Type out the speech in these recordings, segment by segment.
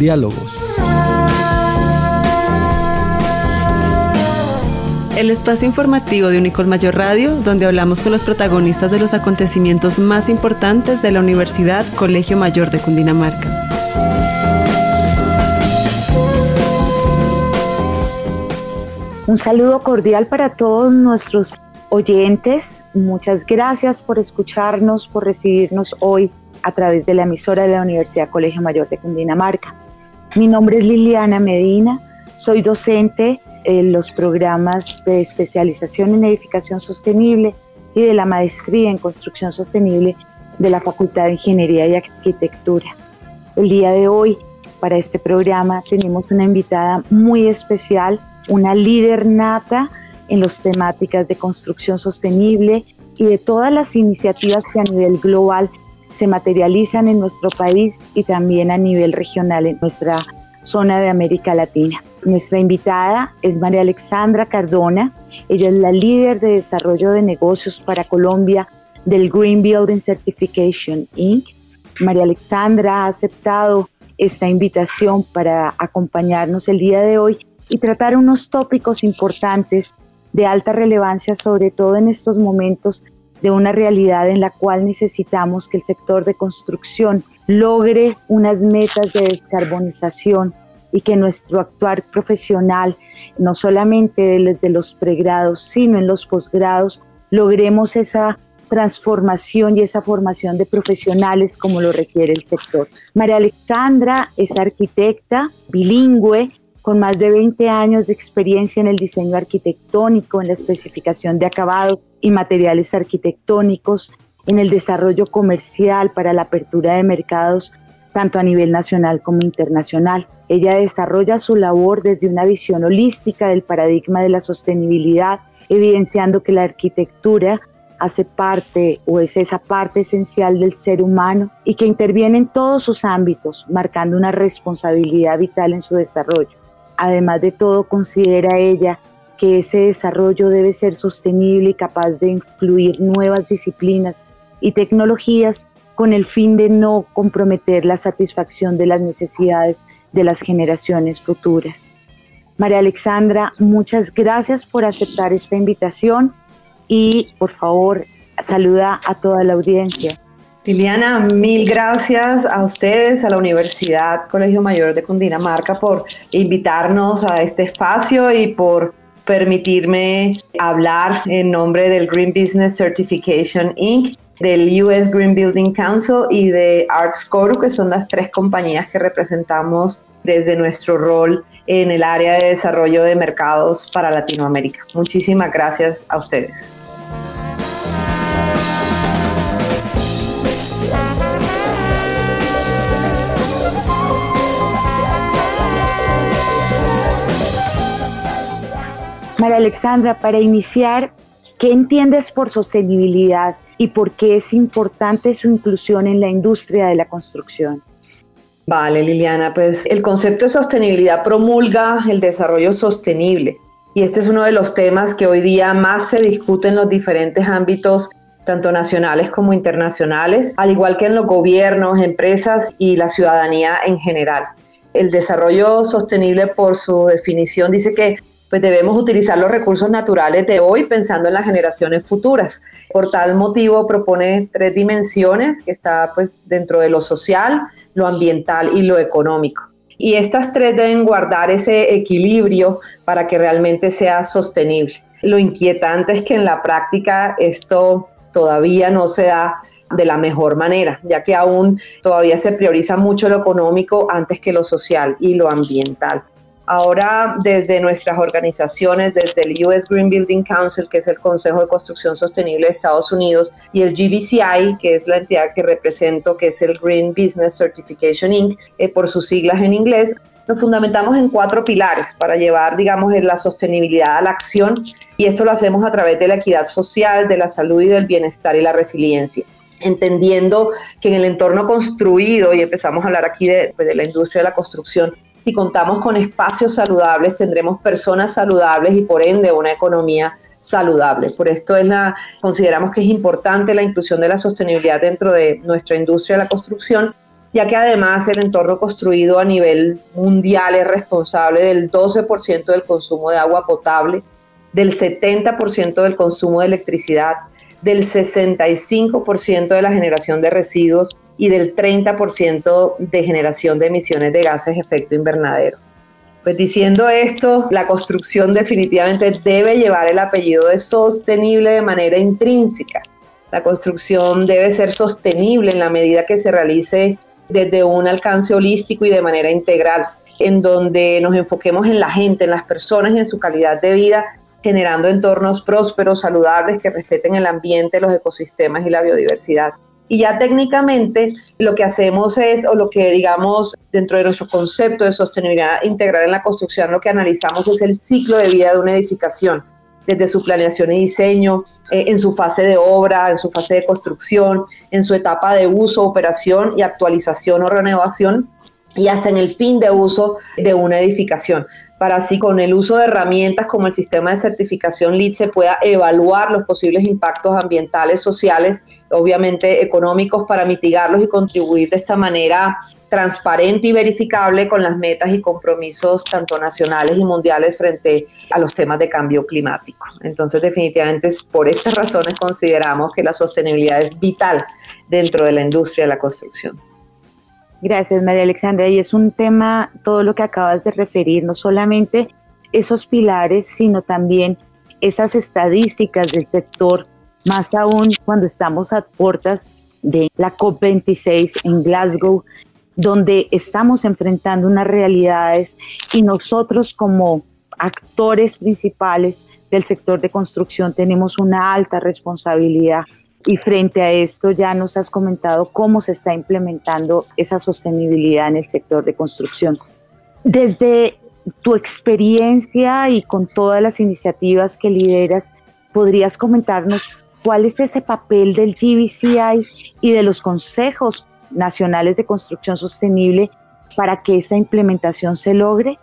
Diálogos. El espacio informativo de Unicol Mayor Radio, donde hablamos con los protagonistas de los acontecimientos más importantes de la Universidad Colegio Mayor de Cundinamarca. Un saludo cordial para todos nuestros oyentes. Muchas gracias por escucharnos, por recibirnos hoy a través de la emisora de la Universidad Colegio Mayor de Cundinamarca. Mi nombre es Liliana Medina, soy docente en los programas de especialización en edificación sostenible y de la maestría en construcción sostenible de la Facultad de Ingeniería y Arquitectura. El día de hoy, para este programa, tenemos una invitada muy especial, una líder nata en las temáticas de construcción sostenible y de todas las iniciativas que a nivel global se materializan en nuestro país y también a nivel regional en nuestra zona de América Latina. Nuestra invitada es María Alexandra Cardona. Ella es la líder de desarrollo de negocios para Colombia del Green Building Certification Inc. María Alexandra ha aceptado esta invitación para acompañarnos el día de hoy y tratar unos tópicos importantes de alta relevancia, sobre todo en estos momentos de una realidad en la cual necesitamos que el sector de construcción logre unas metas de descarbonización y que nuestro actuar profesional, no solamente desde los pregrados, sino en los posgrados, logremos esa transformación y esa formación de profesionales como lo requiere el sector. María Alexandra es arquitecta bilingüe con más de 20 años de experiencia en el diseño arquitectónico, en la especificación de acabados y materiales arquitectónicos, en el desarrollo comercial para la apertura de mercados tanto a nivel nacional como internacional. Ella desarrolla su labor desde una visión holística del paradigma de la sostenibilidad, evidenciando que la arquitectura hace parte o es esa parte esencial del ser humano y que interviene en todos sus ámbitos, marcando una responsabilidad vital en su desarrollo. Además de todo, considera ella que ese desarrollo debe ser sostenible y capaz de incluir nuevas disciplinas y tecnologías con el fin de no comprometer la satisfacción de las necesidades de las generaciones futuras. María Alexandra, muchas gracias por aceptar esta invitación y por favor saluda a toda la audiencia. Liliana, mil gracias a ustedes, a la Universidad Colegio Mayor de Cundinamarca por invitarnos a este espacio y por permitirme hablar en nombre del Green Business Certification Inc., del US Green Building Council y de ArcScore, que son las tres compañías que representamos desde nuestro rol en el área de desarrollo de mercados para Latinoamérica. Muchísimas gracias a ustedes. María Alexandra, para iniciar, ¿qué entiendes por sostenibilidad y por qué es importante su inclusión en la industria de la construcción? Vale, Liliana, pues el concepto de sostenibilidad promulga el desarrollo sostenible y este es uno de los temas que hoy día más se discute en los diferentes ámbitos tanto nacionales como internacionales, al igual que en los gobiernos, empresas y la ciudadanía en general. El desarrollo sostenible, por su definición, dice que pues debemos utilizar los recursos naturales de hoy pensando en las generaciones futuras. Por tal motivo propone tres dimensiones que está pues dentro de lo social, lo ambiental y lo económico. Y estas tres deben guardar ese equilibrio para que realmente sea sostenible. Lo inquietante es que en la práctica esto todavía no se da de la mejor manera, ya que aún todavía se prioriza mucho lo económico antes que lo social y lo ambiental. Ahora, desde nuestras organizaciones, desde el US Green Building Council, que es el Consejo de Construcción Sostenible de Estados Unidos, y el GBCI, que es la entidad que represento, que es el Green Business Certification Inc., eh, por sus siglas en inglés, nos fundamentamos en cuatro pilares para llevar, digamos, la sostenibilidad a la acción y esto lo hacemos a través de la equidad social, de la salud y del bienestar y la resiliencia entendiendo que en el entorno construido, y empezamos a hablar aquí de, pues, de la industria de la construcción, si contamos con espacios saludables, tendremos personas saludables y por ende una economía saludable. Por esto es la, consideramos que es importante la inclusión de la sostenibilidad dentro de nuestra industria de la construcción ya que además el entorno construido a nivel mundial es responsable del 12% del consumo de agua potable, del 70% del consumo de electricidad, del 65% de la generación de residuos y del 30% de generación de emisiones de gases de efecto invernadero. Pues diciendo esto, la construcción definitivamente debe llevar el apellido de sostenible de manera intrínseca. La construcción debe ser sostenible en la medida que se realice desde un alcance holístico y de manera integral, en donde nos enfoquemos en la gente, en las personas y en su calidad de vida, generando entornos prósperos, saludables, que respeten el ambiente, los ecosistemas y la biodiversidad. Y ya técnicamente lo que hacemos es, o lo que digamos dentro de nuestro concepto de sostenibilidad integral en la construcción, lo que analizamos es el ciclo de vida de una edificación desde su planeación y diseño, eh, en su fase de obra, en su fase de construcción, en su etapa de uso, operación y actualización o renovación y hasta en el fin de uso de una edificación, para así con el uso de herramientas como el sistema de certificación LEED se pueda evaluar los posibles impactos ambientales, sociales, obviamente económicos, para mitigarlos y contribuir de esta manera transparente y verificable con las metas y compromisos tanto nacionales y mundiales frente a los temas de cambio climático. Entonces, definitivamente, por estas razones consideramos que la sostenibilidad es vital dentro de la industria de la construcción. Gracias, María Alexandra. Y es un tema, todo lo que acabas de referir, no solamente esos pilares, sino también esas estadísticas del sector, más aún cuando estamos a puertas de la COP26 en Glasgow, donde estamos enfrentando unas realidades y nosotros como actores principales del sector de construcción tenemos una alta responsabilidad y frente a esto ya nos has comentado cómo se está implementando esa sostenibilidad en el sector de construcción. Desde tu experiencia y con todas las iniciativas que lideras, ¿podrías comentarnos cuál es ese papel del GBCI y de los consejos nacionales de construcción sostenible para que esa implementación se logre?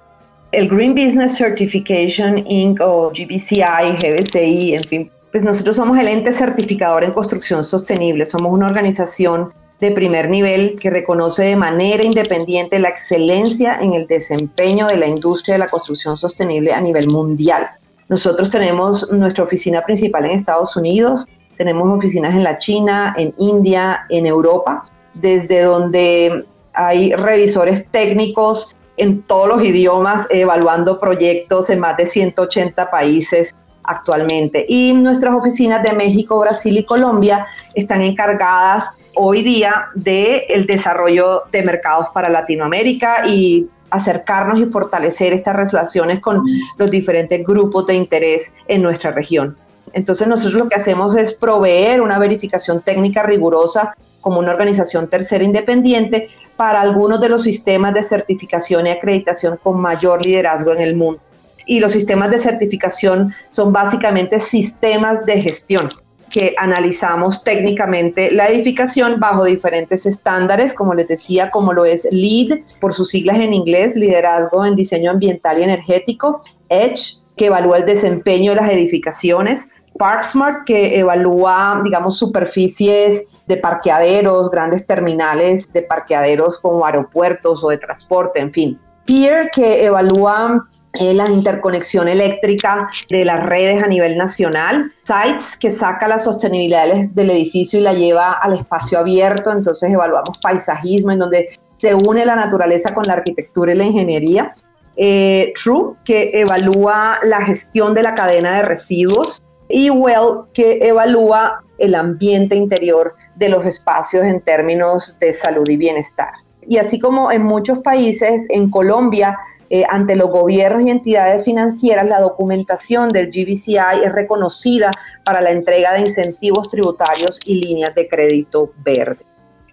El Green Business Certification Inc. o GBCI, GBCI, en fin, pues nosotros somos el ente certificador en construcción sostenible, somos una organización de primer nivel que reconoce de manera independiente la excelencia en el desempeño de la industria de la construcción sostenible a nivel mundial. Nosotros tenemos nuestra oficina principal en Estados Unidos, tenemos oficinas en la China, en India, en Europa, desde donde hay revisores técnicos en todos los idiomas evaluando proyectos en más de 180 países actualmente. Y nuestras oficinas de México, Brasil y Colombia están encargadas hoy día del el desarrollo de mercados para Latinoamérica y acercarnos y fortalecer estas relaciones con los diferentes grupos de interés en nuestra región. Entonces nosotros lo que hacemos es proveer una verificación técnica rigurosa como una organización tercera independiente para algunos de los sistemas de certificación y acreditación con mayor liderazgo en el mundo y los sistemas de certificación son básicamente sistemas de gestión que analizamos técnicamente la edificación bajo diferentes estándares, como les decía, como lo es LEED, por sus siglas en inglés, Liderazgo en Diseño Ambiental y Energético, EDGE, que evalúa el desempeño de las edificaciones, ParkSmart, que evalúa, digamos, superficies de parqueaderos, grandes terminales de parqueaderos como aeropuertos o de transporte, en fin. PEER, que evalúa la interconexión eléctrica de las redes a nivel nacional, Sites, que saca la sostenibilidad del, edificio y la lleva al espacio abierto, entonces evaluamos paisajismo en donde se une la naturaleza con la arquitectura y la ingeniería, eh, True, que evalúa la gestión de la cadena de residuos, y Well, que evalúa el ambiente interior de los espacios en términos de salud y bienestar. Y así como en muchos países, en Colombia, eh, ante los gobiernos y entidades financieras, la documentación del GBCI es reconocida para la entrega de incentivos tributarios y líneas de crédito verde.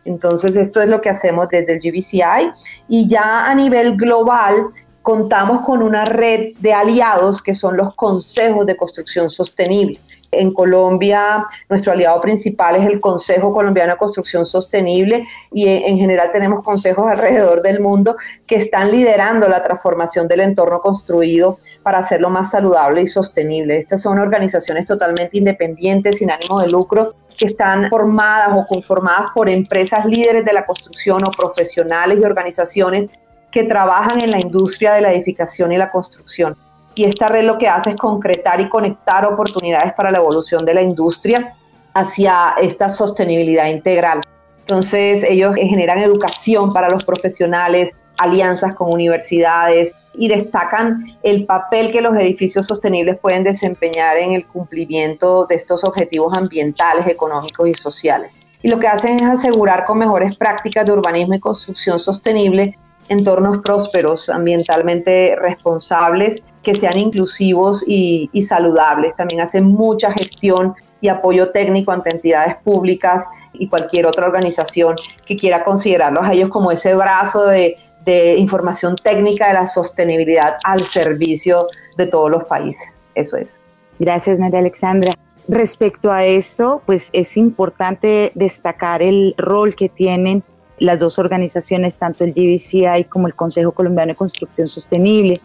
Entonces, esto es lo que hacemos desde el GBCI y ya a nivel global, contamos con una red de aliados que son los consejos de construcción sostenible. En Colombia, nuestro aliado principal es el Consejo Colombiano de Construcción Sostenible y en general tenemos consejos alrededor del mundo que están liderando la transformación del entorno construido para hacerlo más saludable y sostenible. Estas son organizaciones totalmente independientes, sin ánimo de lucro, que están formadas o conformadas por empresas líderes de la construcción o profesionales y organizaciones que trabajan en la industria de la edificación y la construcción. Y esta red lo que hace es concretar y conectar oportunidades para la evolución de la industria hacia esta sostenibilidad integral. Entonces ellos generan educación para los profesionales, alianzas con universidades y destacan el papel que los edificios sostenibles pueden desempeñar en el cumplimiento de estos objetivos ambientales, económicos y sociales. Y lo que hacen es asegurar con mejores prácticas de urbanismo y construcción sostenible entornos prósperos, ambientalmente responsables, que sean inclusivos y, saludables. También hacen mucha gestión y apoyo técnico ante entidades públicas y cualquier otra organización que quiera considerarlos a ellos como ese brazo de, de información técnica de la sostenibilidad al servicio de todos los países. Eso es. Gracias, María Alexandra. Respecto a esto, pues es importante destacar el rol que tienen las dos organizaciones, tanto el GBCI como el Consejo Colombiano de Construcción Sostenible,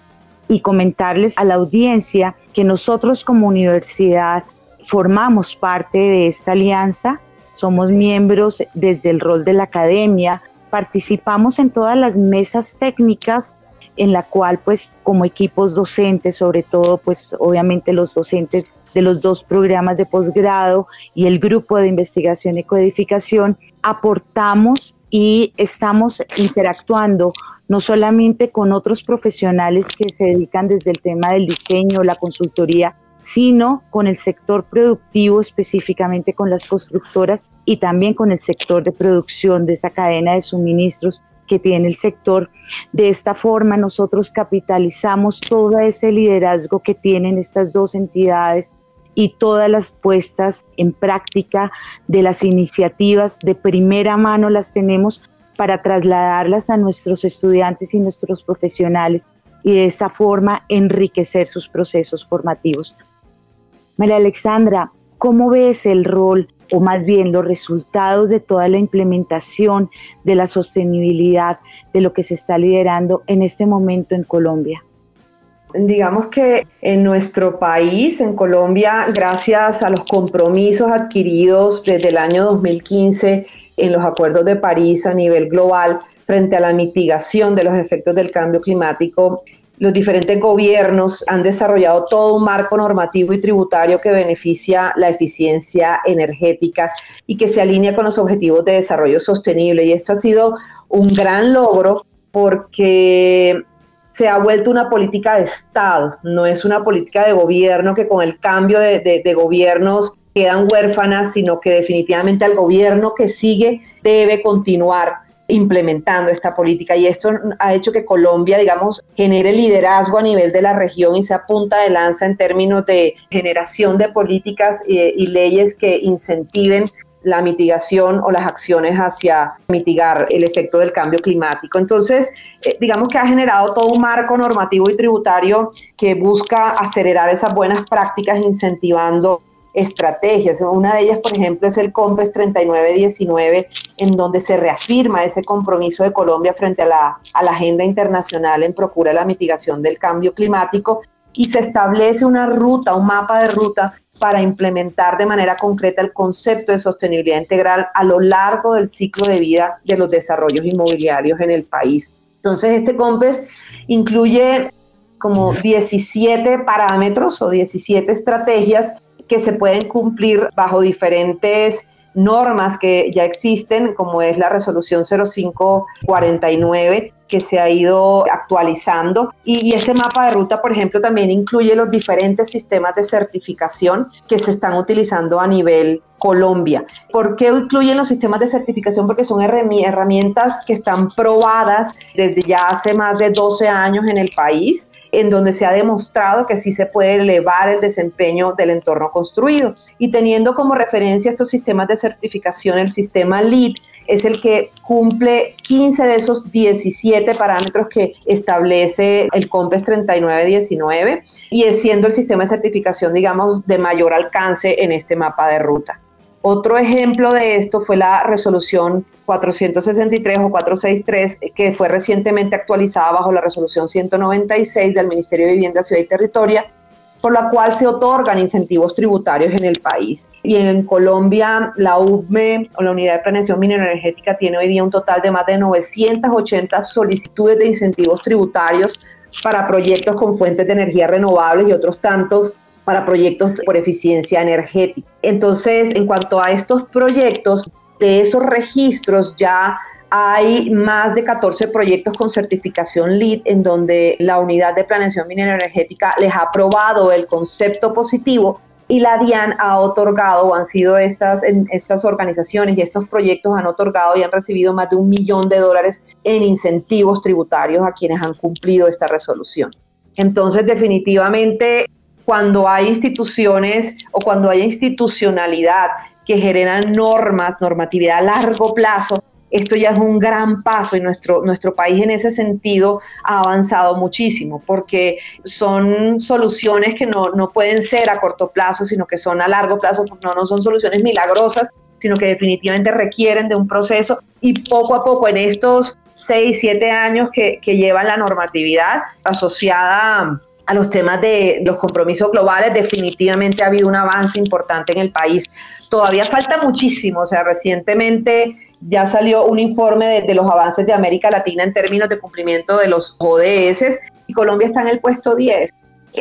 y comentarles a la audiencia que nosotros como universidad formamos parte de esta alianza, somos miembros desde el rol de la academia, participamos en todas las mesas técnicas en la cual pues como equipos docentes, sobre todo pues obviamente los docentes de los dos programas de posgrado y el grupo de investigación y codificación, aportamos y estamos interactuando no solamente con otros profesionales que se dedican desde el tema del diseño, la consultoría, sino con el sector productivo, específicamente con las constructoras y también con el sector de producción de esa cadena de suministros que tiene el sector. De esta forma nosotros capitalizamos todo ese liderazgo que tienen estas dos entidades y todas las puestas en práctica de las iniciativas de primera mano las tenemos para trasladarlas a nuestros estudiantes y nuestros profesionales y de esa forma enriquecer sus procesos formativos. María Alexandra, ¿cómo ves el rol o más bien los resultados de toda la implementación de la sostenibilidad de lo que se está liderando en este momento en Colombia? Digamos que en nuestro país, en Colombia, gracias a los compromisos adquiridos desde el año 2015 en los acuerdos de París a nivel global frente a la mitigación de los efectos del cambio climático, los diferentes gobiernos han desarrollado todo un marco normativo y tributario que beneficia la eficiencia energética y que se alinea con los objetivos de desarrollo sostenible. Y esto ha sido un gran logro porque se ha vuelto una política de Estado, no es una política de gobierno que con el cambio de, gobiernos quedan huérfanas, sino que definitivamente el gobierno que sigue debe continuar implementando esta política. Y esto ha hecho que Colombia, digamos, genere liderazgo a nivel de la región y se apunta de lanza en términos de generación de políticas y, y leyes que incentiven la mitigación o las acciones hacia mitigar el efecto del cambio climático. Entonces, eh, digamos que ha generado todo un marco normativo y tributario que busca acelerar esas buenas prácticas incentivando estrategias. Una de ellas, por ejemplo, es el COMPES 3919, en donde se reafirma ese compromiso de Colombia frente a la, a la agenda internacional en procura de la mitigación del cambio climático y se establece una ruta, un mapa de ruta para implementar de manera concreta el concepto de sostenibilidad integral a lo largo del ciclo de vida de los desarrollos inmobiliarios en el país. Entonces, este COMPES incluye como 17 parámetros o 17 estrategias que se pueden cumplir bajo diferentes normas que ya existen, como es la resolución 0549, que se ha ido actualizando. Y, este mapa de ruta, por ejemplo, también incluye los diferentes sistemas de certificación que se están utilizando a nivel Colombia. ¿Por qué incluyen los sistemas de certificación? Porque son herramientas que están probadas desde ya hace más de 12 años en el país en donde se ha demostrado que sí se puede elevar el desempeño del entorno construido. Y teniendo como referencia estos sistemas de certificación, el sistema LEED es el que cumple 15 de esos 17 parámetros que establece el COMPES 3919 y es siendo el sistema de certificación, digamos, de mayor alcance en este mapa de ruta. Otro ejemplo de esto fue la resolución 463 o 463, que fue recientemente actualizada bajo la resolución 196 del Ministerio de Vivienda, Ciudad y Territorio, por la cual se otorgan incentivos tributarios en el país. Y en Colombia, la UBME, o la Unidad de Planeación Mineroenergética, tiene hoy día un total de más de 980 solicitudes de incentivos tributarios para proyectos con fuentes de energía renovables y otros tantos para proyectos por eficiencia energética. Entonces, en cuanto a estos proyectos, de esos registros ya hay más de 14 proyectos con certificación LEED en donde la unidad de planeación minera energética les ha aprobado el concepto positivo y la DIAN ha otorgado o han sido estas, estas organizaciones y estos proyectos han otorgado y han recibido más de un millón de dólares en incentivos tributarios a quienes han cumplido esta resolución. Entonces, definitivamente, cuando hay instituciones o cuando hay institucionalidad que generan normas, normatividad a largo plazo, esto ya es un gran paso y nuestro, nuestro país en ese sentido ha avanzado muchísimo porque son soluciones que no, no pueden ser a corto plazo, sino que son a largo plazo, no, no son soluciones milagrosas, sino que definitivamente requieren de un proceso. Y poco a poco en estos seis, siete años que, que la normatividad asociada a los temas de los compromisos globales, definitivamente ha habido un avance importante en el país. Todavía falta muchísimo, o sea, recientemente ya salió un informe de, los avances de América Latina en términos de cumplimiento de los ODS y Colombia está en el puesto 10.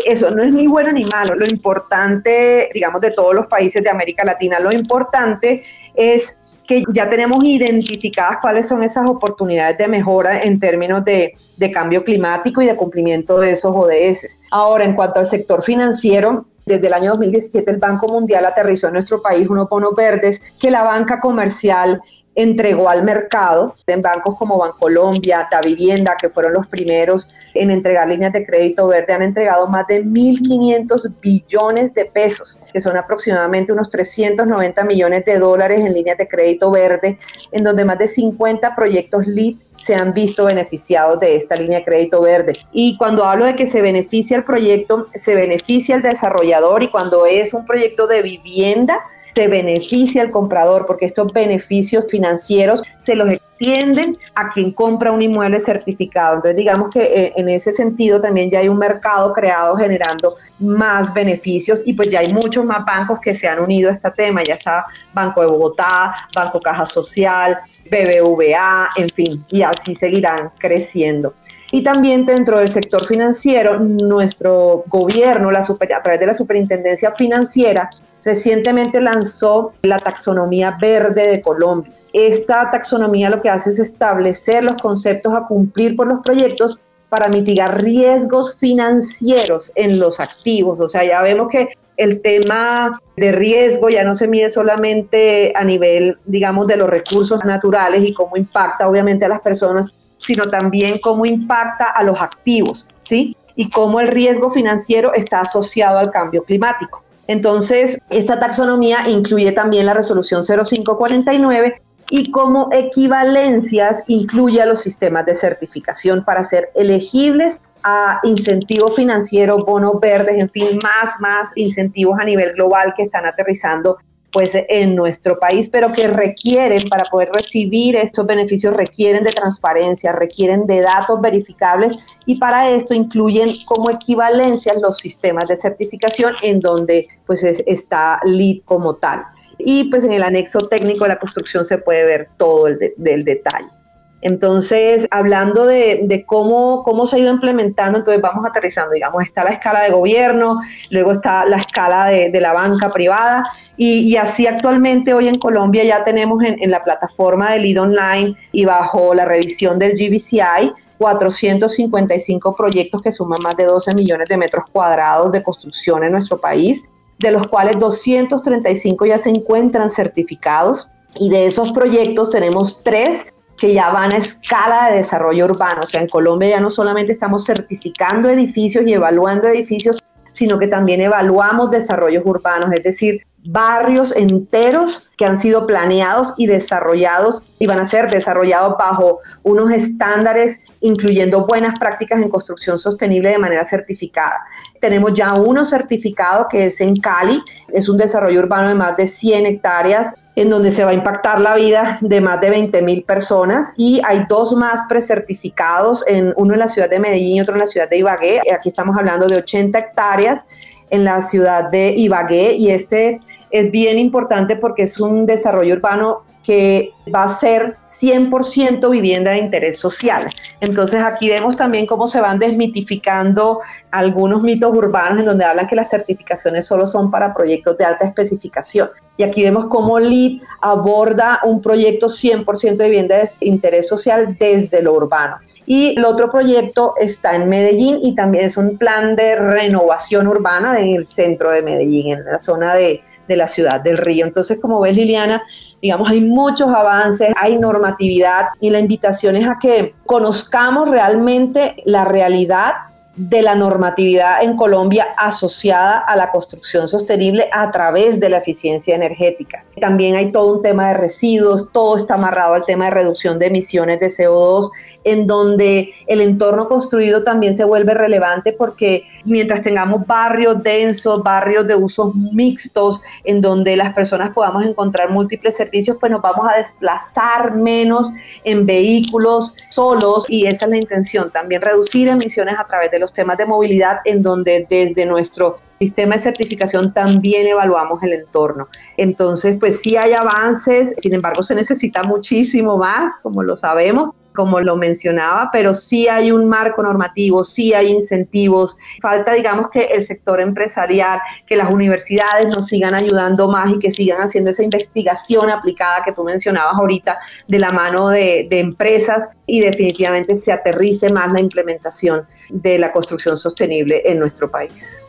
Eso no es ni bueno ni malo. Lo importante, digamos, de todos los países de América Latina, lo importante es que ya tenemos identificadas cuáles son esas oportunidades de mejora en términos de, cambio climático y de cumplimiento de esos ODS. Ahora, en cuanto al sector financiero, desde el año 2017 el Banco Mundial aterrizó en nuestro país unos bonos verdes que la banca comercial entregó al mercado en bancos como Bancolombia, Da Vivienda, que fueron los primeros en entregar líneas de crédito verde, han entregado más de 1.500 billones de pesos, que son aproximadamente unos 390 millones de dólares en líneas de crédito verde, en donde más de 50 proyectos LEED se han visto beneficiados de esta línea de crédito verde. Y cuando hablo de que se beneficia el proyecto, se beneficia el desarrollador y cuando es un proyecto de vivienda, se beneficia al comprador porque estos beneficios financieros se los extienden a quien compra un inmueble certificado. Entonces digamos que eh, en ese sentido también ya hay un mercado creado generando más beneficios y pues ya hay muchos más bancos que se han unido a este tema. Ya está Banco de Bogotá, Banco Caja Social, BBVA, en fin, y así seguirán creciendo. Y también dentro del sector financiero, nuestro gobierno, a través de la Superintendencia Financiera, recientemente lanzó la taxonomía verde de Colombia. Esta taxonomía lo que hace es establecer los conceptos a cumplir por los proyectos para mitigar riesgos financieros en los activos. O sea, ya vemos que el tema de riesgo ya no se mide solamente a nivel, digamos, de los recursos naturales y cómo impacta obviamente a las personas, sino también cómo impacta a los activos, ¿sí? Y cómo el riesgo financiero está asociado al cambio climático. Entonces, esta taxonomía incluye también la resolución 0549 y como equivalencias incluye a los sistemas de certificación para ser elegibles a incentivo financiero, bonos verdes, en fin, más, más incentivos a nivel global que están aterrizando pues en nuestro país, pero que requieren, para poder recibir estos beneficios, requieren de transparencia, requieren de datos verificables y para esto incluyen como equivalencia los sistemas de certificación en donde pues está LEED como tal. Y pues en el anexo técnico de la construcción se puede ver todo el del detalle. Entonces, hablando de, cómo, cómo se ha ido implementando, entonces vamos aterrizando, digamos, está la escala de gobierno, luego está la escala de, la banca privada, y, así actualmente hoy en Colombia ya tenemos en, la plataforma de Lead Online y bajo la revisión del GBCI 455 proyectos que suman más de 12 millones de metros cuadrados de construcción en nuestro país, de los cuales 235 ya se encuentran certificados, y de esos proyectos tenemos tres que ya van a escala de desarrollo urbano. O sea, en Colombia ya no solamente estamos certificando edificios y evaluando edificios, sino que también evaluamos desarrollos urbanos, es decir, barrios enteros que han sido planeados y desarrollados y van a ser desarrollados bajo unos estándares incluyendo buenas prácticas en construcción sostenible de manera certificada. Tenemos ya uno certificado que es en Cali, es un desarrollo urbano de más de 100 hectáreas en donde se va a impactar la vida de más de 20 mil personas y hay dos más precertificados, en, uno en la ciudad de Medellín y otro en la ciudad de Ibagué. Aquí estamos hablando de 80 hectáreas en la ciudad de Ibagué y este es bien importante porque es un desarrollo urbano que va a ser 100% vivienda de interés social. Entonces aquí vemos también cómo se van desmitificando algunos mitos urbanos en donde hablan que las certificaciones solo son para proyectos de alta especificación. Y aquí vemos cómo LEED aborda un proyecto 100% de vivienda de interés social desde lo urbano. Y el otro proyecto está en Medellín y también es un plan de renovación urbana en el centro de Medellín, en la zona de, de la ciudad del río. Entonces, como ves, Liliana, digamos, hay muchos avances, hay normatividad y la invitación es a que conozcamos realmente la realidad de la normatividad en Colombia asociada a la construcción sostenible a través de la eficiencia energética. También hay todo un tema de residuos, todo está amarrado al tema de reducción de emisiones de CO2, en donde el entorno construido también se vuelve relevante porque mientras tengamos barrios densos, barrios de usos mixtos, en donde las personas podamos encontrar múltiples servicios, pues nos vamos a desplazar menos en vehículos solos y esa es la intención, también reducir emisiones a través de los temas de movilidad en donde desde nuestro sistema de certificación también evaluamos el entorno. Entonces, pues sí hay avances, sin embargo se necesita muchísimo más, como lo sabemos, como lo mencionaba, pero sí hay un marco normativo, sí hay incentivos. Falta, digamos, que el sector empresarial, que las universidades nos sigan ayudando más y que sigan haciendo esa investigación aplicada que tú mencionabas ahorita de la mano de, de empresas y definitivamente se aterrice más la implementación de la construcción sostenible en nuestro país.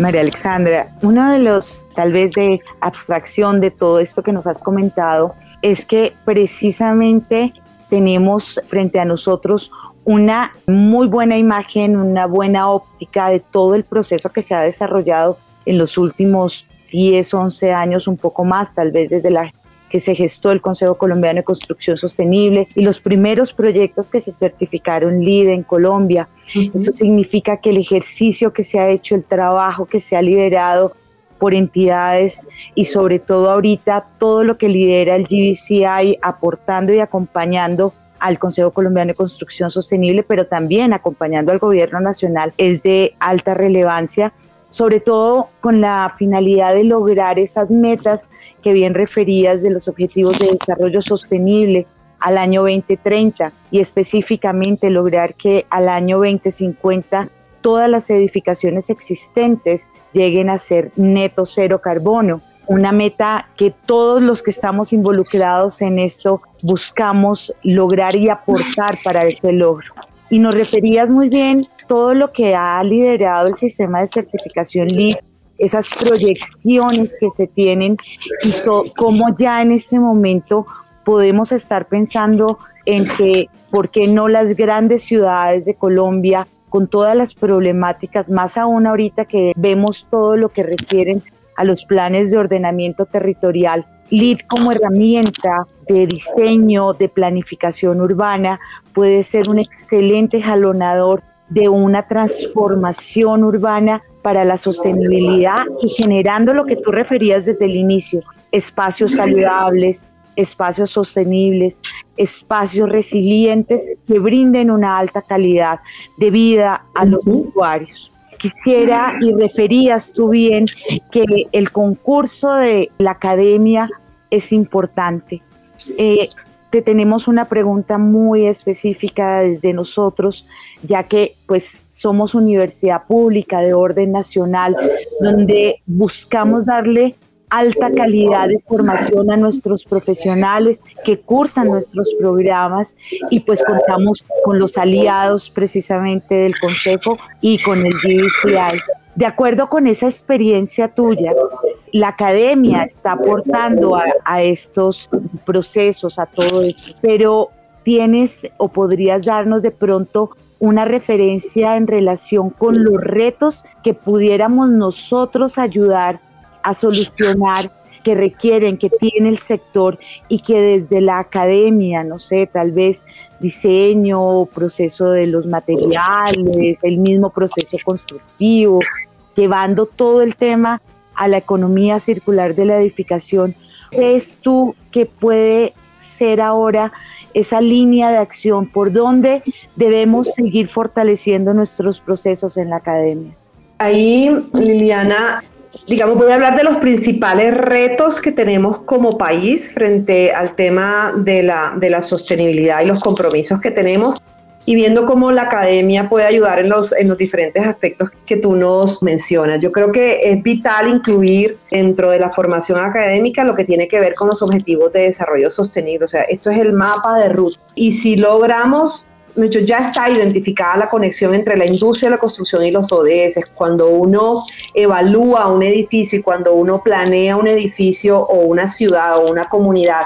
María Alexandra, uno de los tal vez de abstracción de todo esto que nos has comentado es que precisamente tenemos frente a nosotros una muy buena imagen, una buena óptica de todo el proceso que se ha desarrollado en los últimos 10, 11 años, un poco más, tal vez desde la que se gestó el Consejo Colombiano de Construcción Sostenible y los primeros proyectos que se certificaron LEED en Colombia. Eso significa que el ejercicio que se ha hecho, el trabajo que se ha liderado por entidades y sobre todo ahorita todo lo que lidera el GBCI aportando y acompañando al Consejo Colombiano de Construcción Sostenible, pero también acompañando al gobierno nacional es de alta relevancia sobre todo con la finalidad de lograr esas metas que bien referías de los objetivos de desarrollo sostenible al año 2030 y específicamente lograr que al año 2050 todas las edificaciones existentes lleguen a ser neto cero carbono. Una meta que todos los que estamos involucrados en esto buscamos lograr y aportar para ese logro. Y nos referías muy bien todo lo que ha liderado el sistema de certificación LEED, esas proyecciones que se tienen y cómo ya en este momento podemos estar pensando en que, ¿por qué no las grandes ciudades de Colombia, con todas las problemáticas, más aún ahorita que vemos todo lo que refieren a los planes de ordenamiento territorial, LEED como herramienta de diseño, de planificación urbana, puede ser un excelente jalonador de una transformación urbana para la sostenibilidad y generando lo que tú referías desde el inicio, espacios saludables, espacios sostenibles, espacios resilientes que brinden una alta calidad de vida a los usuarios. Quisiera y referías tú bien que el concurso de la academia es importante. Eh, te tenemos una pregunta muy específica desde nosotros, ya que pues somos universidad pública de orden nacional, donde buscamos darle alta calidad de formación a nuestros profesionales que cursan nuestros programas y pues contamos con los aliados precisamente del Consejo y con el GBCI. De acuerdo con esa experiencia tuya, la academia está aportando a, estos procesos, a todo esto, pero tienes o podrías darnos de pronto una referencia en relación con los retos que pudiéramos nosotros ayudar a solucionar que requieren, que tiene el sector y que desde la academia, no sé, tal vez diseño, proceso de los materiales, el mismo proceso constructivo, llevando todo el tema a la economía circular de la edificación, ¿crees tú que puede ser ahora esa línea de acción por donde debemos seguir fortaleciendo nuestros procesos en la academia? Ahí, Liliana, digamos, voy a hablar de los principales retos que tenemos como país frente al tema de la, de la sostenibilidad y los compromisos que tenemos y viendo cómo la academia puede ayudar en los, en los diferentes aspectos que tú nos mencionas. Yo creo que es vital incluir dentro de la formación académica lo que tiene que ver con los objetivos de desarrollo sostenible. O sea, esto es el mapa de ruta. Y si logramos ya está identificada la conexión entre la industria de la construcción y los ODS. Cuando uno evalúa un edificio y cuando uno planea un edificio o una ciudad o una comunidad,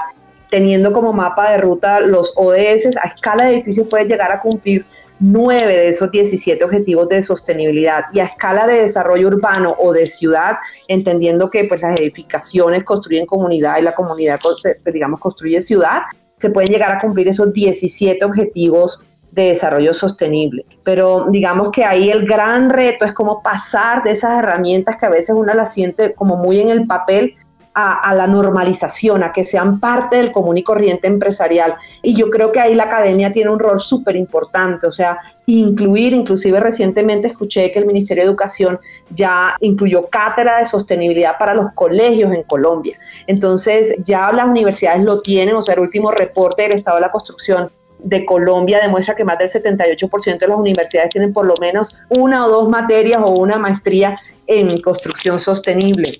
teniendo como mapa de ruta los ODS, a escala de edificios puede llegar a cumplir nueve de esos 17 objetivos de sostenibilidad y a escala de desarrollo urbano o de ciudad, entendiendo que pues las edificaciones construyen comunidad y la comunidad digamos construye ciudad, se pueden llegar a cumplir esos 17 objetivos de desarrollo sostenible. Pero digamos que ahí el gran reto es cómo pasar de esas herramientas que a veces uno las siente como muy en el papel a, la normalización, a que sean parte del común y corriente empresarial. Y yo creo que ahí la academia tiene un rol súper importante, o sea, incluir, inclusive recientemente escuché que el Ministerio de Educación ya incluyó cátedra de sostenibilidad para los colegios en Colombia. Entonces ya las universidades lo tienen, o sea, el último reporte del estado de la construcción de Colombia demuestra que más del 78% de las universidades tienen por lo menos una o dos materias o una maestría en construcción sostenible.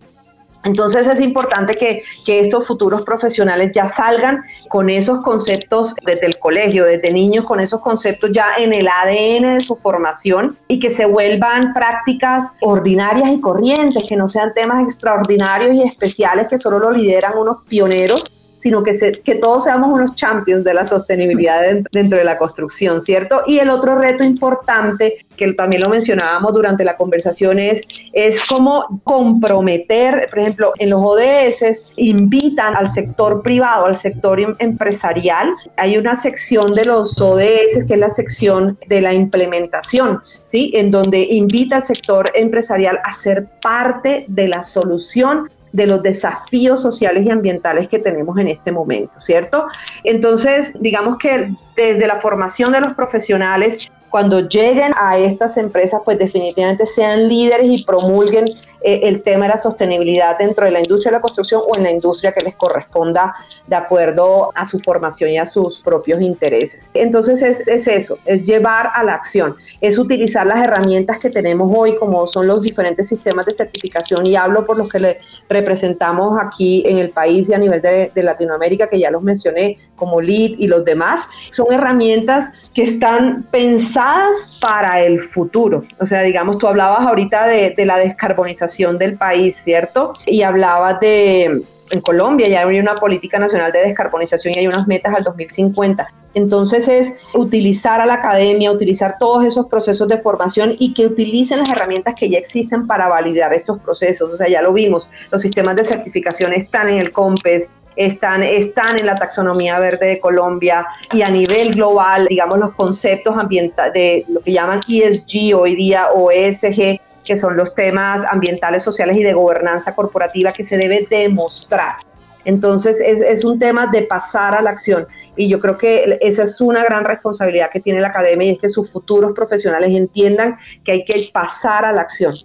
Entonces es importante que, que, estos futuros profesionales ya salgan con esos conceptos desde el colegio, desde niños, con esos conceptos ya en el ADN de su formación y que se vuelvan prácticas ordinarias y corrientes, que no sean temas extraordinarios y especiales que solo lo lideran unos pioneros sino que, que todos seamos unos champions de la sostenibilidad dentro, de la construcción, ¿cierto? Y el otro reto importante, que también lo mencionábamos durante la conversación, es, es cómo comprometer, por ejemplo, en los ODS invitan al sector privado, al sector em, empresarial. Hay una sección de los ODS que es la sección de la implementación, ¿sí? En donde invita al sector empresarial a ser parte de la solución de los desafíos sociales y ambientales que tenemos en este momento, ¿cierto? Entonces, digamos que desde la formación de los profesionales, cuando lleguen a estas empresas, pues definitivamente sean líderes y promulguen eh, el tema de la sostenibilidad dentro de la industria de la construcción o en la industria que les corresponda de acuerdo a su formación y a sus propios intereses. Entonces es, es eso, es llevar a la acción, es utilizar las herramientas que tenemos hoy como son los diferentes sistemas de certificación y hablo por los que le representamos aquí en el país y a nivel de, de Latinoamérica, que ya los mencioné, como LEED y los demás, son herramientas que están pensadas para el futuro. O sea, digamos, tú hablabas ahorita de, de la descarbonización del país, ¿cierto? Y hablaba de, en Colombia ya hay una política nacional de descarbonización y hay unas metas al 2050. Entonces es utilizar a la academia, utilizar todos esos procesos de formación y que utilicen las herramientas que ya existen para validar estos procesos. O sea, ya lo vimos, los sistemas de certificación están en el COMPES, están, están en la taxonomía verde de Colombia y a nivel global, digamos, los conceptos ambientales de lo que llaman ESG hoy día o ESG que son los temas ambientales, sociales y de gobernanza corporativa que se debe demostrar. Entonces es, es, un tema de pasar a la acción y yo creo que esa es una gran responsabilidad que tiene la academia y es que sus futuros profesionales entiendan que hay que pasar a la acción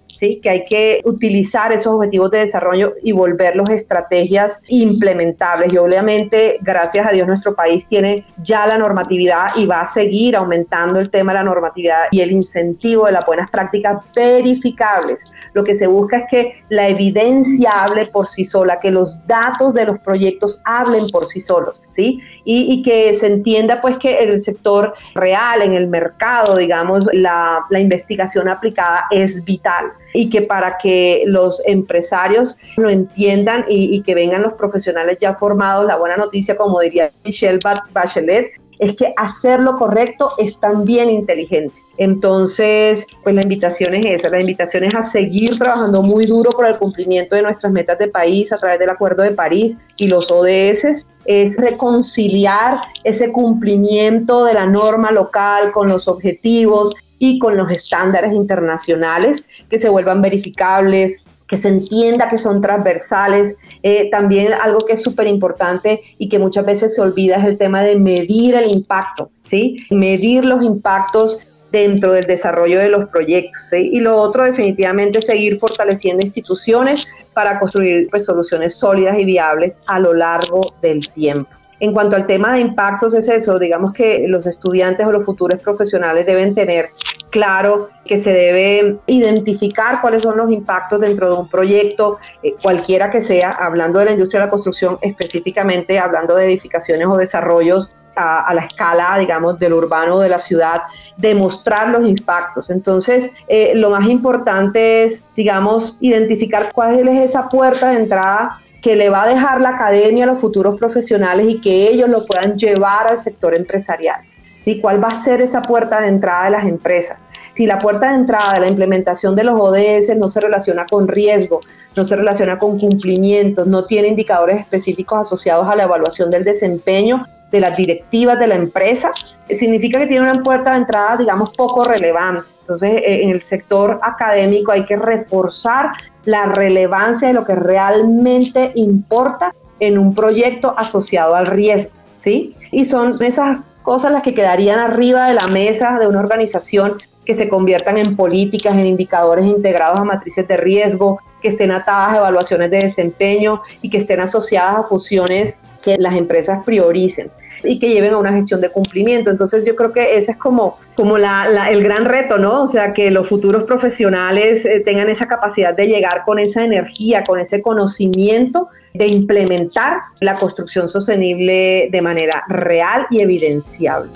que hay que utilizar esos objetivos de desarrollo y volverlos estrategias implementables. Y obviamente, gracias a Dios, nuestro país tiene ya la normatividad y va a seguir aumentando el tema de la normatividad y el incentivo de las buenas prácticas verificables. Lo que se busca es que la evidencia hable por sí sola, que los datos de los proyectos hablen por sí solos, ¿sí? Y, y que se entienda pues que en el sector real, en el mercado, digamos, la, la investigación aplicada es vital y que para que los empresarios lo entiendan y, y, que vengan los profesionales ya formados, la buena noticia, como diría Michelle Bachelet, es que hacer lo correcto es también inteligente. Entonces, pues la invitación es esa, la invitación es a seguir trabajando muy duro por el cumplimiento de nuestras metas de país a través del Acuerdo de París y los ODS, es reconciliar ese cumplimiento de la norma local con los objetivos y con los estándares internacionales que se vuelvan verificables, que se entienda que son transversales. Eh, también algo que es súper importante y que muchas veces se olvida es el tema de medir el impacto, ¿sí? Medir los impactos dentro del desarrollo de los proyectos. Y lo otro definitivamente seguir fortaleciendo instituciones para construir pues, soluciones sólidas y viables a lo largo del tiempo. En cuanto al tema de impactos es eso, digamos que los estudiantes o los futuros profesionales deben tener claro que se debe identificar cuáles son los impactos dentro de un proyecto, eh, cualquiera que sea, hablando de la industria de la construcción específicamente, hablando de edificaciones o desarrollos a, la escala, digamos, del urbano de la ciudad, demostrar los impactos. Entonces, eh, lo más importante es, digamos, identificar cuál es esa puerta de entrada que le va a dejar la academia a los futuros profesionales y que ellos lo puedan llevar al sector empresarial. ¿Sí? ¿Cuál va a ser esa puerta de entrada de las empresas? Si la puerta de entrada de la implementación de los ODS no se relaciona con riesgo, no se relaciona con cumplimientos, no tiene indicadores específicos asociados a la evaluación del desempeño de las directivas de la empresa, significa que tiene una puerta de entrada, digamos, poco relevante. Entonces, eh, en el sector académico hay que reforzar la relevancia de lo que realmente importa en un proyecto asociado al riesgo, ¿sí? Y son esas cosas las que quedarían arriba de la mesa de una organización que se conviertan en políticas, en indicadores integrados a matrices de riesgo, que estén atadas a evaluaciones de desempeño y que estén asociadas a funciones que las empresas prioricen y que lleven a una gestión de cumplimiento. Entonces yo creo que ese es como, como la, la, el gran reto, ¿no? O sea, que los futuros profesionales eh, tengan esa capacidad de llegar con esa energía, con ese conocimiento de implementar la construcción sostenible de manera real y evidenciable.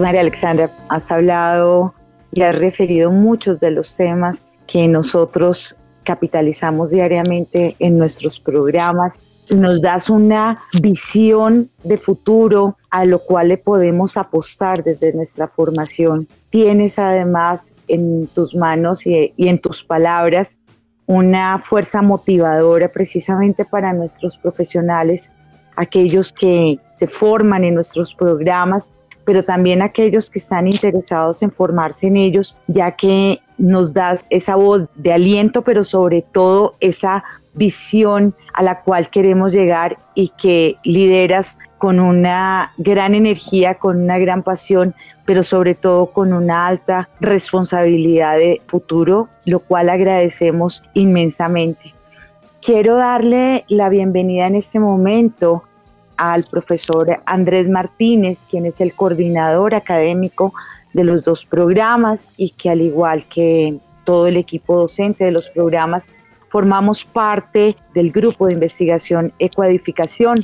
María Alexandra, has hablado y has referido muchos de los temas que nosotros capitalizamos diariamente en nuestros programas. Nos das una visión de futuro a lo cual le podemos apostar desde nuestra formación. Tienes además en tus manos y, y en tus palabras una fuerza motivadora precisamente para nuestros profesionales, aquellos que se forman en nuestros programas pero también aquellos que están interesados en formarse en ellos, ya que nos das esa voz de aliento, pero sobre todo esa visión a la cual queremos llegar y que lideras con una gran energía, con una gran pasión, pero sobre todo con una alta responsabilidad de futuro, lo cual agradecemos inmensamente. Quiero darle la bienvenida en este momento al profesor Andrés Martínez, quien es el coordinador académico de los dos programas y que al igual que todo el equipo docente de los programas, formamos parte del grupo de investigación Ecuadificación,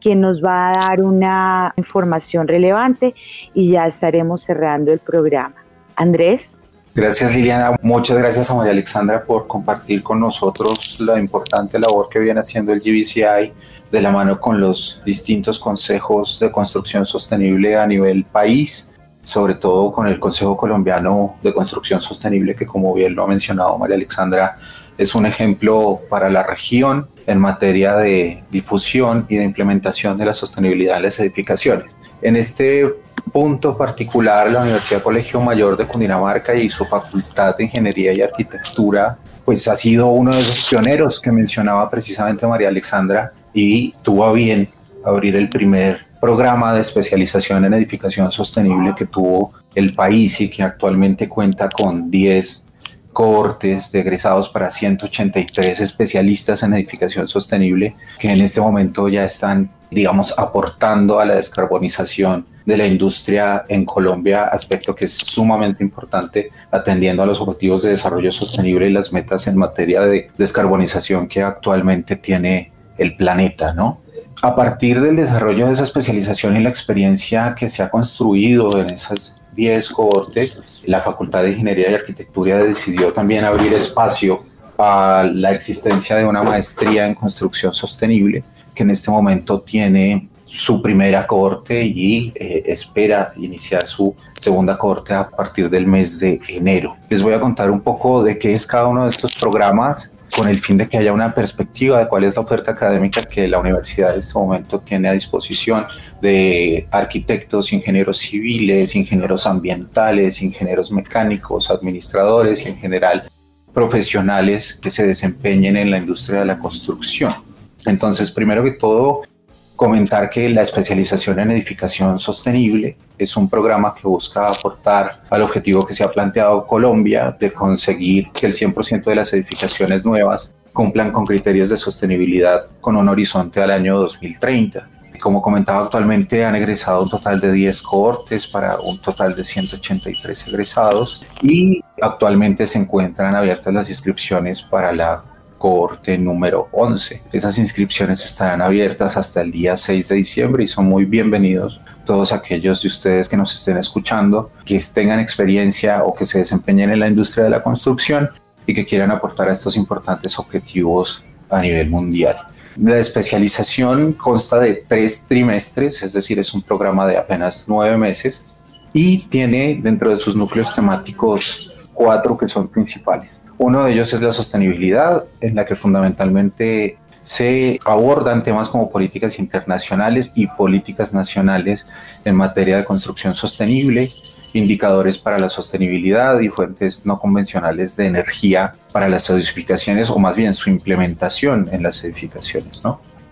quien nos va a dar una información relevante y ya estaremos cerrando el programa. Andrés. Gracias Liliana, muchas gracias a María Alexandra por compartir con nosotros la importante labor que viene haciendo el GBCI de la mano con los distintos consejos de construcción sostenible a nivel país, sobre todo con el Consejo Colombiano de Construcción Sostenible, que como bien lo ha mencionado María Alexandra, es un ejemplo para la región en materia de difusión y de implementación de la sostenibilidad en las edificaciones. En este punto particular, la Universidad Colegio Mayor de Cundinamarca y su Facultad de Ingeniería y Arquitectura, pues ha sido uno de esos pioneros que mencionaba precisamente María Alexandra y tuvo a bien abrir el primer programa de especialización en edificación sostenible que tuvo el país y que actualmente cuenta con 10 cohortes de egresados para 183 especialistas en edificación sostenible que en este momento ya están, digamos, aportando a la descarbonización de la industria en Colombia, aspecto que es sumamente importante atendiendo a los objetivos de desarrollo sostenible y las metas en materia de descarbonización que actualmente tiene el planeta, ¿no? A partir del desarrollo de esa especialización y la experiencia que se ha construido en esas 10 cohortes, la Facultad de Ingeniería y Arquitectura decidió también abrir espacio a la existencia de una maestría en construcción sostenible, que en este momento tiene su primera cohorte y eh, espera iniciar su segunda cohorte a partir del mes de enero. Les voy a contar un poco de qué es cada uno de estos programas con el fin de que haya una perspectiva de cuál es la oferta académica que la universidad en este momento tiene a disposición de arquitectos, ingenieros civiles, ingenieros ambientales, ingenieros mecánicos, administradores y en general profesionales que se desempeñen en la industria de la construcción. Entonces, primero que todo, comentar que la especialización en edificación sostenible es un programa que busca aportar al objetivo que se ha planteado Colombia de conseguir que el 100% de las edificaciones nuevas cumplan con criterios de sostenibilidad con un horizonte al año 2030. Como comentaba, actualmente han egresado un total de 10 cohortes para un total de 183 egresados y actualmente se encuentran abiertas las inscripciones para la corte número 11. Esas inscripciones estarán abiertas hasta el día 6 de diciembre y son muy bienvenidos todos aquellos de ustedes que nos estén escuchando, que tengan experiencia o que se desempeñen en la industria de la construcción y que quieran aportar a estos importantes objetivos a nivel mundial. La especialización consta de tres trimestres, es decir, es un programa de apenas nueve meses y tiene dentro de sus núcleos temáticos cuatro que son principales. Uno de ellos es la sostenibilidad, en la que fundamentalmente se abordan temas como políticas internacionales y políticas nacionales en materia de construcción sostenible, indicadores para la sostenibilidad y fuentes no convencionales de energía para las edificaciones o más bien su implementación en las edificaciones.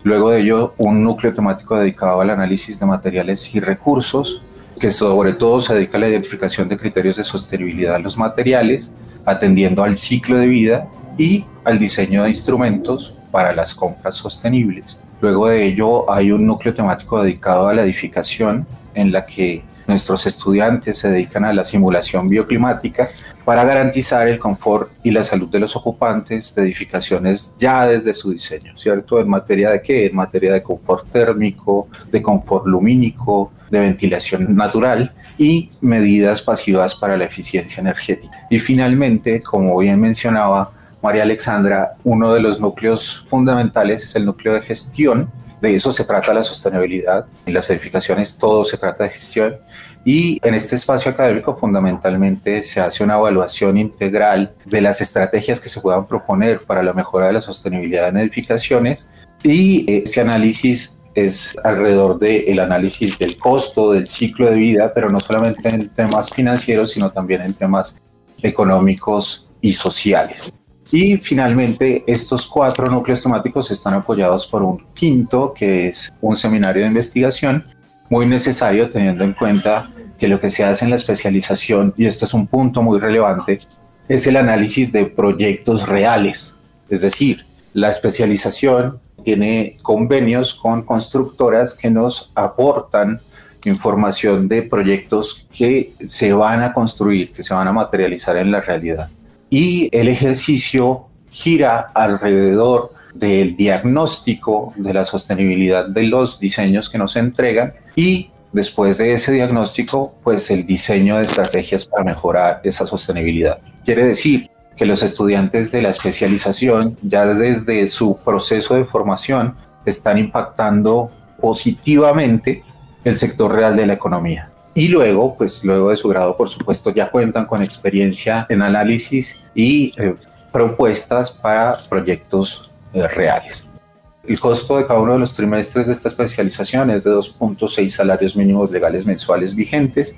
Luego de ello, un núcleo temático dedicado al análisis de materiales y recursos, que sobre todo se dedica a la identificación de criterios de sostenibilidad de los materiales, atendiendo al ciclo de vida y al diseño de instrumentos para las compras sostenibles. Luego de ello hay un núcleo temático dedicado a la edificación en la que nuestros estudiantes se dedican a la simulación bioclimática para garantizar el confort y la salud de los ocupantes de edificaciones ya desde su diseño, ¿cierto? ¿En materia de qué? En materia de confort térmico, de confort lumínico, de ventilación natural y medidas pasivas para la eficiencia energética. Y finalmente, como bien mencionaba María Alexandra, uno de los núcleos fundamentales es el núcleo de gestión. De eso se trata la sostenibilidad. En las edificaciones todo se trata de gestión. Y en este espacio académico fundamentalmente se hace una evaluación integral de las estrategias que se puedan proponer para la mejora de la sostenibilidad en edificaciones. Y ese análisis es alrededor del análisis del costo, del ciclo de vida, pero no solamente en temas financieros, sino también en temas económicos y sociales. Y finalmente, estos cuatro núcleos temáticos están apoyados por un quinto, que es un seminario de investigación, muy necesario teniendo en cuenta que lo que se hace en la especialización, y esto es un punto muy relevante, es el análisis de proyectos reales. Es decir, la especialización tiene convenios con constructoras que nos aportan información de proyectos que se van a construir, que se van a materializar en la realidad. Y el ejercicio gira alrededor del diagnóstico de la sostenibilidad de los diseños que nos entregan y después de ese diagnóstico, pues el diseño de estrategias para mejorar esa sostenibilidad. Quiere decir que los estudiantes de la especialización ya desde su proceso de formación están impactando positivamente el sector real de la economía. Y luego, pues luego de su grado, por supuesto, ya cuentan con experiencia en análisis y eh, propuestas para proyectos eh, reales. El costo de cada uno de los trimestres de esta especialización es de 2.6 salarios mínimos legales mensuales vigentes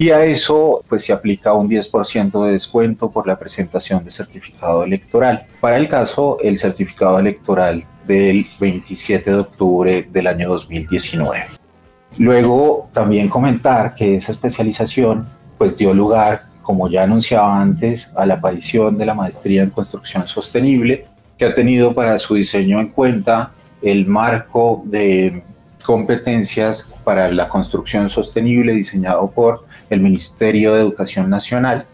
y a eso pues se aplica un 10% de descuento por la presentación de certificado electoral. Para el caso, el certificado electoral del 27 de octubre del año 2019. Luego también comentar que esa especialización pues dio lugar como ya anunciaba antes, a la aparición de la maestría en construcción sostenible, que ha tenido para su diseño en cuenta el marco de competencias para la construcción sostenible diseñado por el Ministerio de Educación Nacional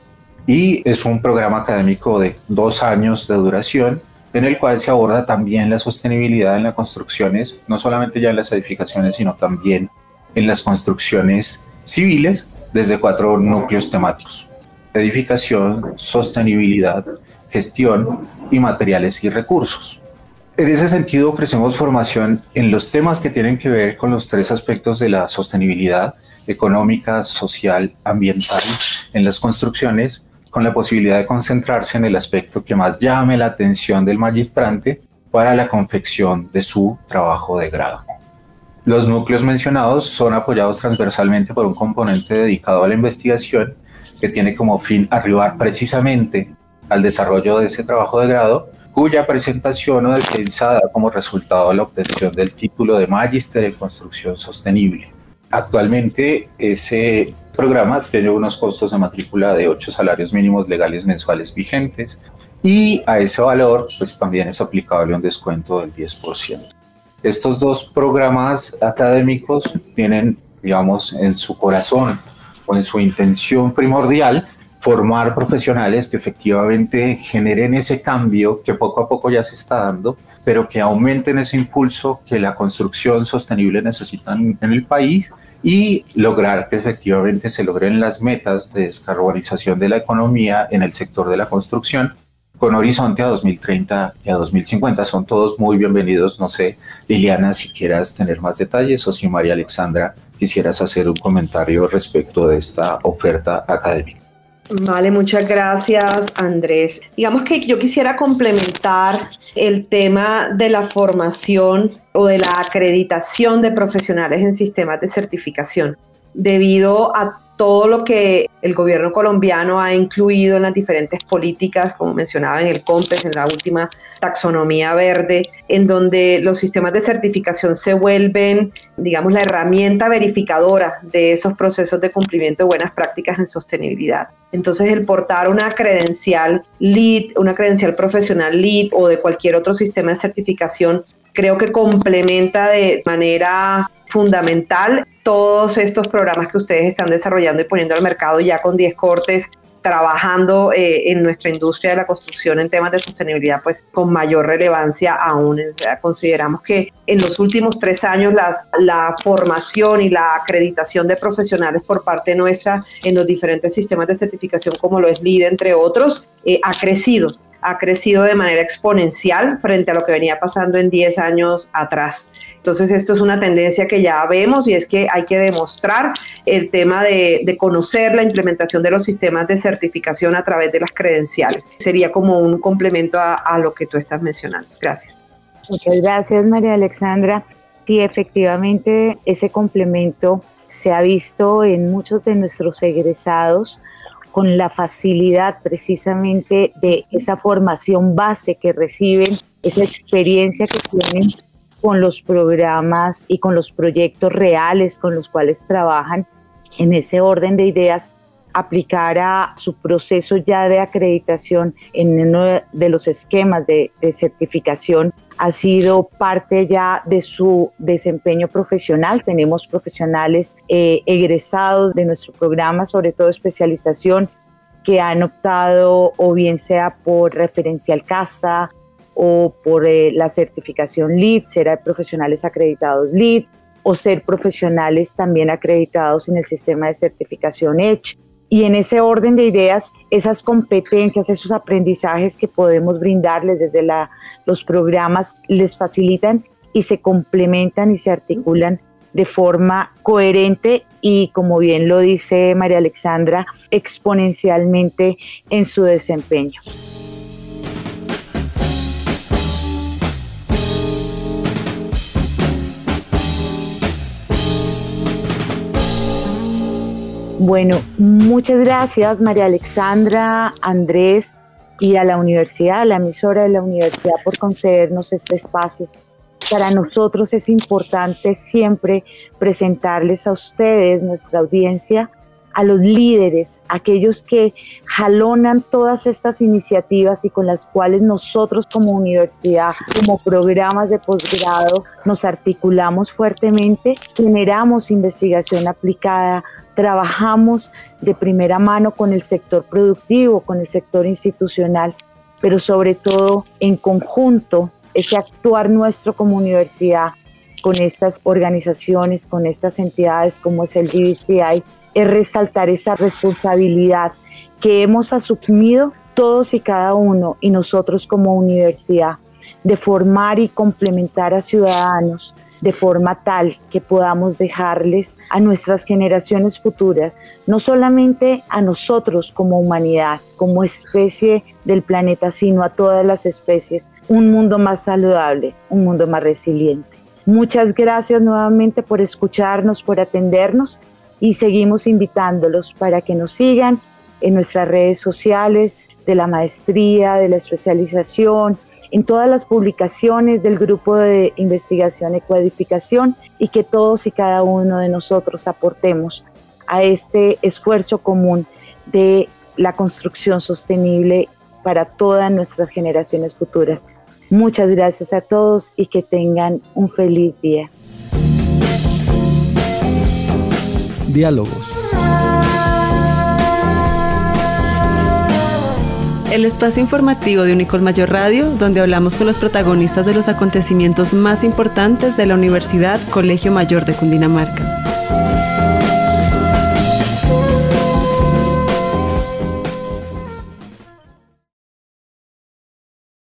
y es un programa académico de dos años de duración en el cual se aborda también la sostenibilidad en las construcciones, no solamente ya en las edificaciones, sino también en las construcciones civiles desde cuatro núcleos temáticos. Edificación, sostenibilidad, gestión y materiales y recursos. En ese sentido, ofrecemos formación en los temas que tienen que ver con los tres aspectos de la sostenibilidad económica, social, ambiental en las construcciones, con la posibilidad de concentrarse en el aspecto que más llame la atención del magistrante para la confección de su trabajo de grado. Los núcleos mencionados son apoyados transversalmente por un componente dedicado a la investigación que tiene como fin arribar precisamente al desarrollo de ese trabajo de grado, cuya presentación o defensa da como resultado la obtención del título de Magíster en Construcción Sostenible. Actualmente ese programa tiene unos costos de matrícula de 8 salarios mínimos legales mensuales vigentes y a ese valor pues también es aplicable un descuento del 10%. Estos dos programas académicos tienen, digamos, en su corazón o en su intención primordial formar profesionales que efectivamente generen ese cambio que poco a poco ya se está dando, pero que aumenten ese impulso que la construcción sostenible necesita en el país y lograr que efectivamente se logren las metas de descarbonización de la economía en el sector de la construcción con horizonte a 2030 y a 2050. Son todos muy bienvenidos. No sé, Liliana, si quieras tener más detalles o si María Alexandra quisieras hacer un comentario respecto de esta oferta académica. Vale, muchas gracias Andrés. Digamos que yo quisiera complementar el tema de la formación o de la acreditación de profesionales en sistemas de certificación, debido a todo lo que el gobierno colombiano ha incluido en las diferentes políticas, como mencionaba en el COMPES, en la última taxonomía verde, en donde los sistemas de certificación se vuelven, digamos, la herramienta verificadora de esos procesos de cumplimiento de buenas prácticas en sostenibilidad. Entonces, el portar una credencial LEED, una credencial profesional LEED o de cualquier otro sistema de certificación, creo que complementa de manera fundamental todos estos programas que ustedes están desarrollando y poniendo al mercado ya con 10 cortes trabajando eh, en nuestra industria de la construcción en temas de sostenibilidad, pues con mayor relevancia aún. Consideramos que en los últimos tres años las, la formación y la acreditación de profesionales por parte nuestra en los diferentes sistemas de certificación, como lo es LEED, entre otros, eh, ha crecido ha crecido de manera exponencial frente a lo que venía pasando en 10 años atrás. Entonces, esto es una tendencia que ya vemos y es que hay que demostrar el tema de, conocer la implementación de los sistemas de certificación a través de las credenciales. Sería como un complemento a, a lo que tú estás mencionando. Gracias. Muchas gracias, María Alexandra. Sí, efectivamente, ese complemento se ha visto en muchos de nuestros egresados con la facilidad precisamente de esa formación base que reciben, esa experiencia que tienen con los programas y con los proyectos reales con los cuales trabajan en ese orden de ideas aplicar a su proceso ya de acreditación en uno de los esquemas de, certificación ha sido parte ya de su desempeño profesional. Tenemos profesionales eh, egresados de nuestro programa, sobre todo especialización, que han optado o bien sea por referencial casa o por eh, la certificación LEED, ser profesionales acreditados LEED o ser profesionales también acreditados en el sistema de certificación EDGE y en ese orden de ideas, esas competencias, esos aprendizajes que podemos brindarles desde la, los programas les facilitan y se complementan y se articulan de forma coherente y, como bien lo dice María Alexandra, exponencialmente en su desempeño. Bueno, muchas gracias María Alexandra, Andrés y a la universidad, a la emisora de la universidad por concedernos este espacio. Para nosotros es importante siempre presentarles a ustedes, nuestra audiencia, a los líderes, aquellos que jalonan todas estas iniciativas y con las cuales nosotros como universidad, como programas de posgrado, nos articulamos fuertemente, generamos investigación aplicada, trabajamos de primera mano con el sector productivo, con el sector institucional, pero sobre todo en conjunto, ese actuar nuestro como universidad con estas organizaciones, con estas entidades como es el GBCI, es resaltar esa responsabilidad que hemos asumido todos y cada uno y nosotros como universidad de formar y complementar a ciudadanos de forma tal que podamos dejarles a nuestras generaciones futuras, no solamente a nosotros como humanidad, como especie del planeta, sino a todas las especies, un mundo más saludable, un mundo más resiliente. Muchas gracias nuevamente por escucharnos, por atendernos y seguimos invitándolos para que nos sigan en nuestras redes sociales de la maestría, de la especialización, en todas las publicaciones del grupo de investigación y codificación y que todos y cada uno de nosotros aportemos a este esfuerzo común de la construcción sostenible para todas nuestras generaciones futuras. Muchas gracias a todos y que tengan un feliz día. Diálogos. El espacio informativo de Unicol Mayor Radio, donde hablamos con los protagonistas de los acontecimientos más importantes de la Universidad Colegio Mayor de Cundinamarca.